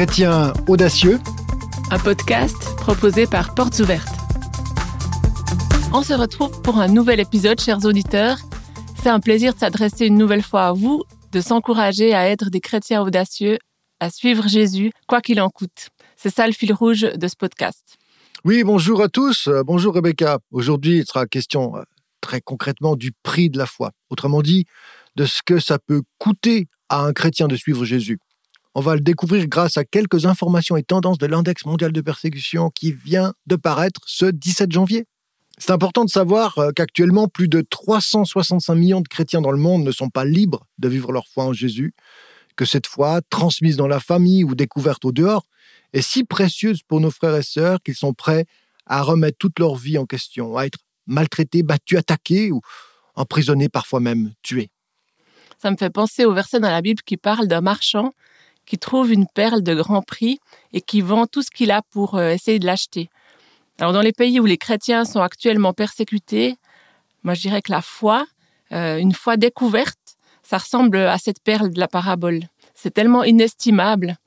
Chrétiens audacieux, un podcast proposé par Portes Ouvertes. On se retrouve pour un nouvel épisode, chers auditeurs. C'est un plaisir de s'adresser une nouvelle fois à vous, de s'encourager à être des chrétiens audacieux, à suivre Jésus, quoi qu'il en coûte. C'est ça le fil rouge de ce podcast. Oui, bonjour à tous. Euh, bonjour Rebecca. Aujourd'hui, il sera question euh, très concrètement du prix de la foi. Autrement dit, de ce que ça peut coûter à un chrétien de suivre Jésus. On va le découvrir grâce à quelques informations et tendances de l'index mondial de persécution qui vient de paraître ce 17 janvier. C'est important de savoir euh, qu'actuellement, plus de 365 millions de chrétiens dans le monde ne sont pas libres de vivre leur foi en Jésus, que cette foi, transmise dans la famille ou découverte au dehors, est si précieuse pour nos frères et sœurs qu'ils sont prêts à remettre toute leur vie en question, à être maltraités, battus, attaqués ou emprisonnés, parfois même tués. Ça me fait penser au verset dans la Bible qui parle d'un marchand qui trouve une perle de grand prix et qui vend tout ce qu'il a pour euh, essayer de l'acheter. Alors dans les pays où les chrétiens sont actuellement persécutés, moi je dirais que la foi, euh, une foi découverte, ça ressemble à cette perle de la parabole. C'est tellement inestimable.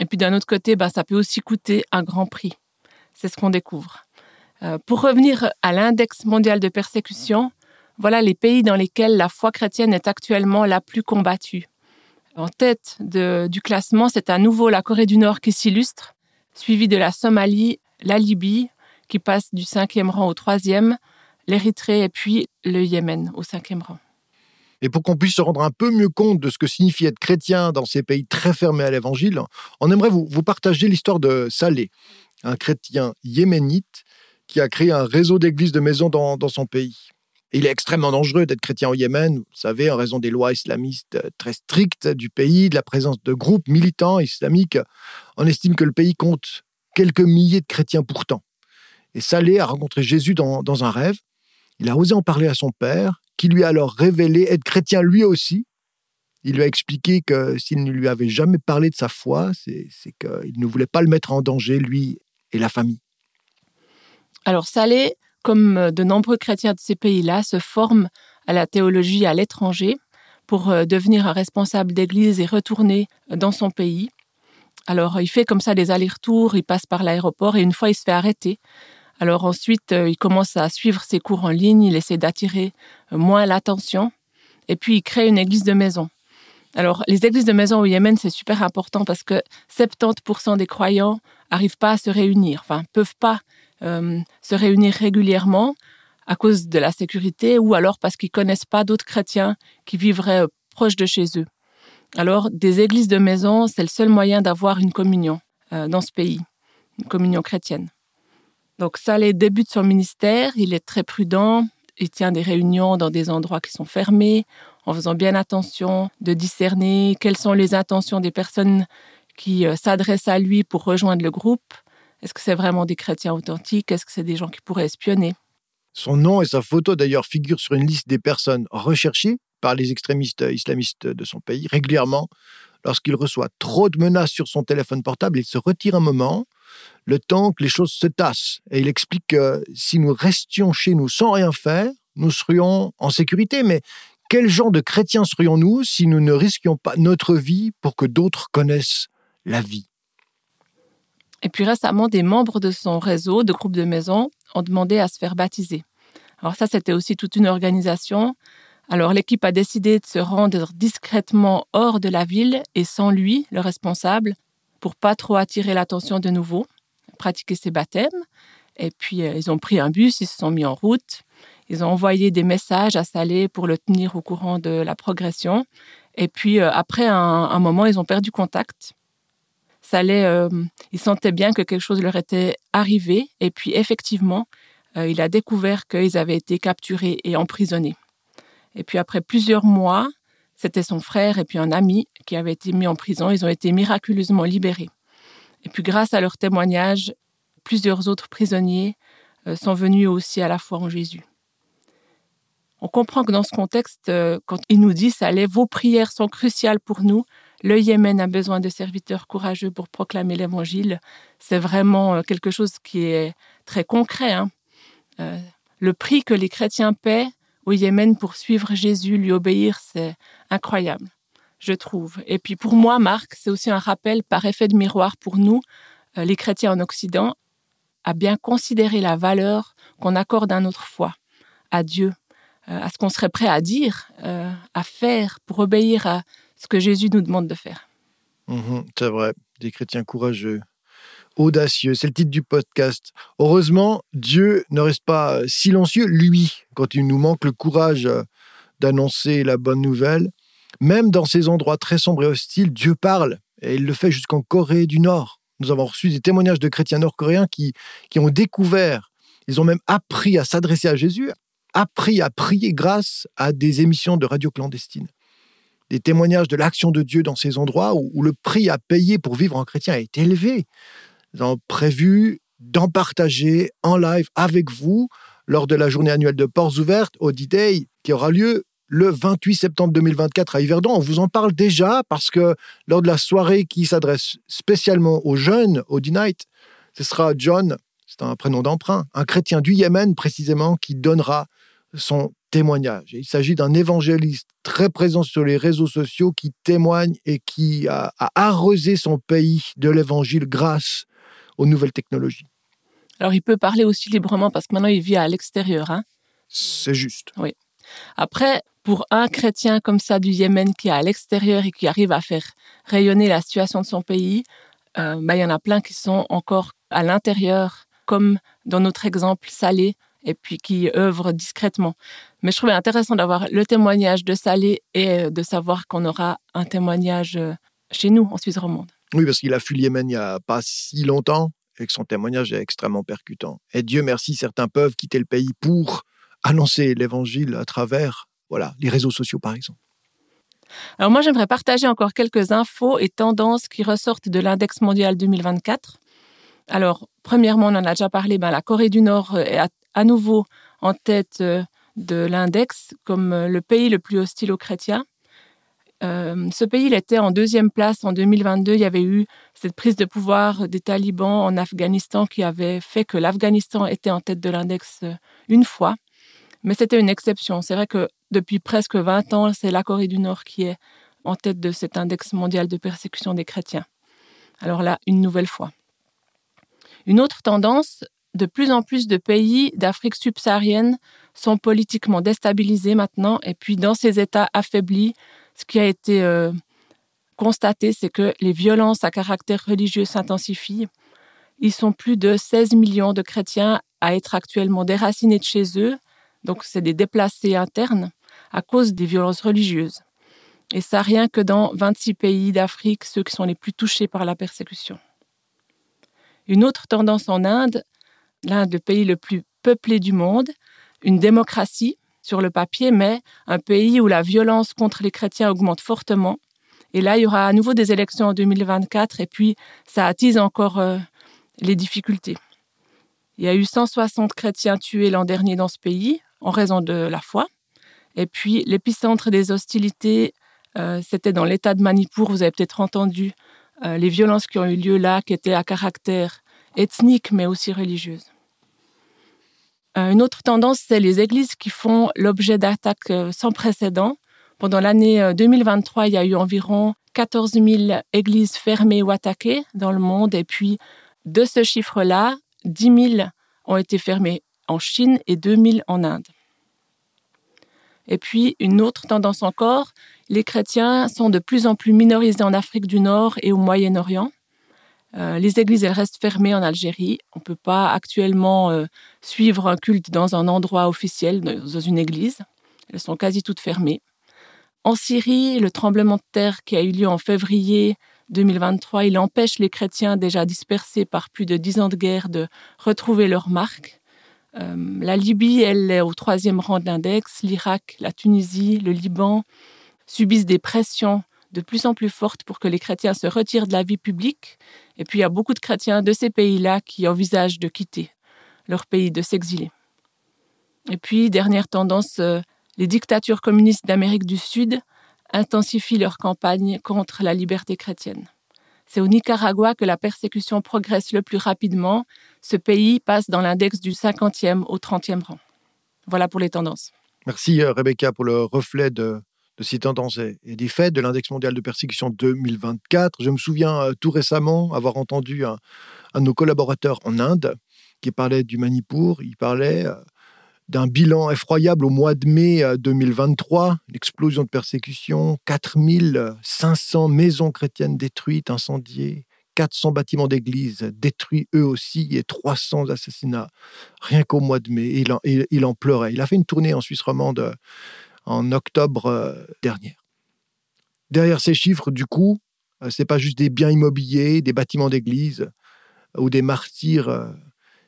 Et puis d'un autre côté, bah, ça peut aussi coûter un grand prix. C'est ce qu'on découvre. Euh, pour revenir à l'index mondial de persécution, voilà les pays dans lesquels la foi chrétienne est actuellement la plus combattue. En tête du classement, c'est à nouveau la Corée du Nord qui s'illustre, suivi de la Somalie, la Libye, qui passe du cinquième rang au troisième, l'Érythrée et puis le Yémen au cinquième rang. Et pour qu'on puisse se rendre un peu mieux compte de ce que signifie être chrétien dans ces pays très fermés à l'évangile, on aimerait vous, partager l'histoire de Saleh, un chrétien yéménite qui a créé un réseau d'églises de maisons dans son pays. Il est extrêmement dangereux d'être chrétien au Yémen, vous savez, en raison des lois islamistes très strictes du pays, de la présence de groupes militants islamiques. On estime que le pays compte quelques milliers de chrétiens pourtant. Et Saleh a rencontré Jésus dans, dans un rêve. Il a osé en parler à son père, qui lui a alors révélé être chrétien lui aussi. Il lui a expliqué que s'il ne lui avait jamais parlé de sa foi, c'est qu'il ne voulait pas le mettre en danger, lui et la famille. Alors Salé, comme de nombreux chrétiens de ces pays-là, se forme à la théologie à l'étranger pour euh, devenir un responsable d'église et retourner dans son pays. Alors il fait comme ça des allers-retours, il passe par l'aéroport et une fois il se fait arrêter alors ensuite, euh, il commence à suivre ses cours en ligne, il essaie d'attirer euh, moins l'attention, et puis il crée une église de maison. Alors, les églises de maison au Yémen, c'est super important parce que 70% des croyants n'arrivent pas à se réunir, enfin, peuvent pas euh, se réunir régulièrement à cause de la sécurité ou alors parce qu'ils connaissent pas d'autres chrétiens qui vivraient proches de chez eux. Alors, des églises de maison, c'est le seul moyen d'avoir une communion dans ce pays, une communion chrétienne. Donc Saleh débute son ministère, il est très prudent, il tient des réunions dans des endroits qui sont fermés, en faisant bien attention de discerner quelles sont les intentions des personnes qui euh, s'adressent à lui pour rejoindre le groupe. Est-ce que c'est vraiment des chrétiens authentiques? Est-ce que c'est des gens qui pourraient espionner? Son nom et sa photo d'ailleurs figurent sur une liste des personnes recherchées par les extrémistes islamistes de son pays régulièrement. Lorsqu'il reçoit trop de menaces sur son téléphone portable, il se retire un moment, le temps que les choses se tassent. Et il explique que si nous restions chez nous sans rien faire, nous serions en sécurité. Mais quel genre de chrétiens serions-nous si nous ne risquions pas notre vie pour que d'autres connaissent la vie? Et puis récemment, des membres de son réseau de groupe de maison ont demandé à se faire baptiser. Alors ça, c'était aussi toute une organisation. Alors l'équipe a décidé de se rendre discrètement hors de la ville et sans lui, le responsable, pour pas trop attirer l'attention de nouveau, pratiquer ses baptêmes. Et puis, euh, ils ont pris un bus, ils se sont mis en route. Ils ont envoyé des messages à Salé pour le tenir au courant de la progression. Et puis, euh, après un, moment, ils ont perdu contact. Salé, euh, il sentait bien que quelque chose leur était arrivé. Et puis, effectivement, il a découvert qu'ils avaient été capturés et emprisonnés. Et puis, après plusieurs mois, c'était son frère et puis un ami qui avaient été mis en prison. Ils ont été miraculeusement libérés. Et puis grâce à leur témoignage, plusieurs autres prisonniers euh, sont venus aussi à la foi en Jésus. On comprend que dans ce contexte, euh, quand il nous dit ça allait, vos prières sont cruciales pour nous. Le Yémen a besoin de serviteurs courageux pour proclamer l'Évangile. C'est vraiment euh, quelque chose qui est très concret. Hein. le prix que les chrétiens paient au Yémen pour suivre Jésus, lui obéir, c'est incroyable. je trouve. Et puis pour moi, Marc, c'est aussi un rappel par effet de miroir pour nous, euh, les chrétiens en Occident, à bien considérer la valeur qu'on accorde à notre foi, à Dieu, euh, à ce qu'on serait prêt à dire, euh, à faire pour obéir à ce que Jésus nous demande de faire. Mhm, c'est vrai, des chrétiens courageux, audacieux, c'est le titre du podcast. Heureusement, Dieu ne reste pas silencieux, lui, quand il nous manque le courage d'annoncer la bonne nouvelle. Même dans ces endroits très sombres et hostiles, Dieu parle, et il le fait jusqu'en Corée du Nord. Nous avons reçu des témoignages de chrétiens nord-coréens qui, qui ont découvert, ils ont même appris à s'adresser à Jésus, appris à prier grâce à des émissions de radio clandestines. Des témoignages de l'action de Dieu dans ces endroits où, le prix à payer pour vivre en chrétien est élevé. Nous avons prévu d'en partager en live avec vous lors de la journée annuelle de Portes Ouvertes au D-Day qui aura lieu le 28 septembre 2024 à Yverdon. On vous en parle déjà parce que lors de la soirée qui s'adresse spécialement aux jeunes, au D-Night, ce sera John, c'est un prénom d'emprunt, un chrétien du Yémen précisément, qui donnera son témoignage. il s'agit d'un évangéliste très présent sur les réseaux sociaux qui témoigne et qui a, arrosé son pays de l'évangile grâce aux nouvelles technologies. Alors il peut parler aussi librement parce que maintenant il vit à l'extérieur. Hein C'est juste. Oui. Après, pour un chrétien comme ça du Yémen qui est à l'extérieur et qui arrive à faire rayonner la situation de son pays, euh, bah, il y en a plein qui sont encore à l'intérieur, comme dans notre exemple Salé, et puis qui œuvrent discrètement. Mais je trouvais intéressant d'avoir le témoignage de Salé et euh, de savoir qu'on aura un témoignage euh, chez nous, en Suisse romande. Oui, parce qu'il a fui le Yémen il n'y a pas si longtemps et que son témoignage est extrêmement percutant. Et Dieu merci, certains peuvent quitter le pays pour annoncer l'évangile à travers voilà, les réseaux sociaux, par exemple. Alors moi, j'aimerais partager encore quelques infos et tendances qui ressortent de l'index mondial 2024. Alors, premièrement, on en a déjà parlé, ben, la Corée du Nord est à, nouveau en tête euh, de l'index comme euh, le pays le plus hostile aux chrétiens. Euh, ce pays, était en deuxième place en 2022. Il y avait eu cette prise de pouvoir des talibans en Afghanistan qui avait fait que l'Afghanistan était en tête de l'index une fois. Mais c'était une exception. C'est vrai que depuis presque 20 ans, c'est la Corée du Nord qui est en tête de cet index mondial de persécution des chrétiens. Alors là, une nouvelle fois. Une autre tendance, de plus en plus de pays d'Afrique subsaharienne sont politiquement déstabilisés maintenant. Et puis dans ces États affaiblis, ce qui a été euh, constaté, c'est que les violences à caractère religieux s'intensifient. Ils sont plus de 16 millions de chrétiens à être actuellement déracinés de chez eux donc, c'est des déplacés internes à cause des violences religieuses. Et ça, rien que dans 26 pays d'Afrique, ceux qui sont les plus touchés par la persécution. Une autre tendance en Inde, l'un des pays le plus peuplé du monde, une démocratie sur le papier, mais un pays où la violence contre les chrétiens augmente fortement. Et là, il y aura à nouveau des élections en 2024 et puis ça attise encore euh, les difficultés. Il y a eu 160 chrétiens tués l'an dernier dans ce pays, en raison de la foi. Et puis l'épicentre des hostilités, euh, c'était dans l'État de Manipur. Vous avez peut-être entendu euh, les violences qui ont eu lieu là, qui étaient à caractère ethnique, mais aussi religieuse. Euh, une autre tendance, c'est les églises qui font l'objet d'attaques sans précédent. Pendant l'année 2023, il y a eu environ 14 000 églises fermées ou attaquées dans le monde. Et puis, de ce chiffre-là, 10 000 ont été fermées en Chine et 2000 en Inde. Et puis, une autre tendance encore, les chrétiens sont de plus en plus minorisés en Afrique du Nord et au Moyen-Orient. Euh, les églises, elles restent fermées en Algérie. On ne peut pas actuellement euh, suivre un culte dans un endroit officiel, dans une église. Elles sont quasi toutes fermées. En Syrie, le tremblement de terre qui a eu lieu en février 2023, il empêche les chrétiens déjà dispersés par plus de dix ans de guerre de retrouver leurs marques. Euh, la Libye, elle est au troisième rang de l'index. L'Irak, la Tunisie, le Liban subissent des pressions de plus en plus fortes pour que les chrétiens se retirent de la vie publique. Et puis il y a beaucoup de chrétiens de ces pays-là qui envisagent de quitter leur pays, de s'exiler. Et puis, dernière tendance, euh, les dictatures communistes d'Amérique du Sud intensifient leur campagne contre la liberté chrétienne. C'est au Nicaragua que la persécution progresse le plus rapidement. Ce pays passe dans l'index du 50e au 30e rang. Voilà pour les tendances. Merci euh, Rebecca pour le reflet de, de ces tendances et des faits de l'index mondial de persécution 2024. Je me souviens euh, tout récemment avoir entendu un, de nos collaborateurs en Inde qui parlait du Manipur. Il parlait euh, d'un bilan effroyable au mois de mai 2023, l'explosion de persécution, 4500 maisons chrétiennes détruites, incendiées, 400 bâtiments d'église détruits eux aussi et 300 assassinats rien qu'au mois de mai. Il en, pleurait. Il a fait une tournée en Suisse romande euh, en octobre euh, dernier. Derrière ces chiffres, du coup, euh, ce n'est pas juste des biens immobiliers, des bâtiments d'église ou des martyrs.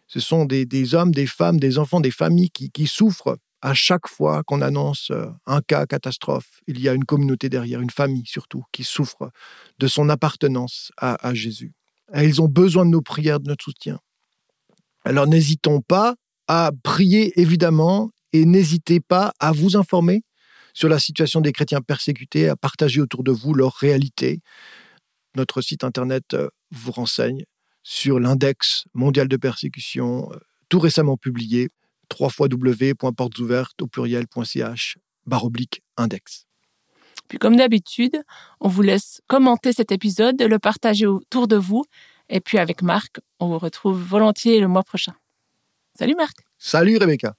Ce sont des, hommes, des femmes, des enfants, des familles qui, souffrent à chaque fois qu'on annonce un cas catastrophe, il y a une communauté derrière, une famille surtout, qui souffre de son appartenance à, Jésus. Et ils ont besoin de nos prières, de notre soutien. Alors n'hésitons pas à prier évidemment et n'hésitez pas à vous informer sur la situation des chrétiens persécutés, à partager autour de vous leur réalité. Notre site internet vous renseigne sur l'index mondial de persécution, tout récemment publié www.portesouvertes au pluriel.ch barre oblique index. Puis comme d'habitude, on vous laisse commenter cet épisode, le partager autour de vous. Et puis avec Marc, on vous retrouve volontiers le mois prochain. Salut Marc. Salut Rebecca.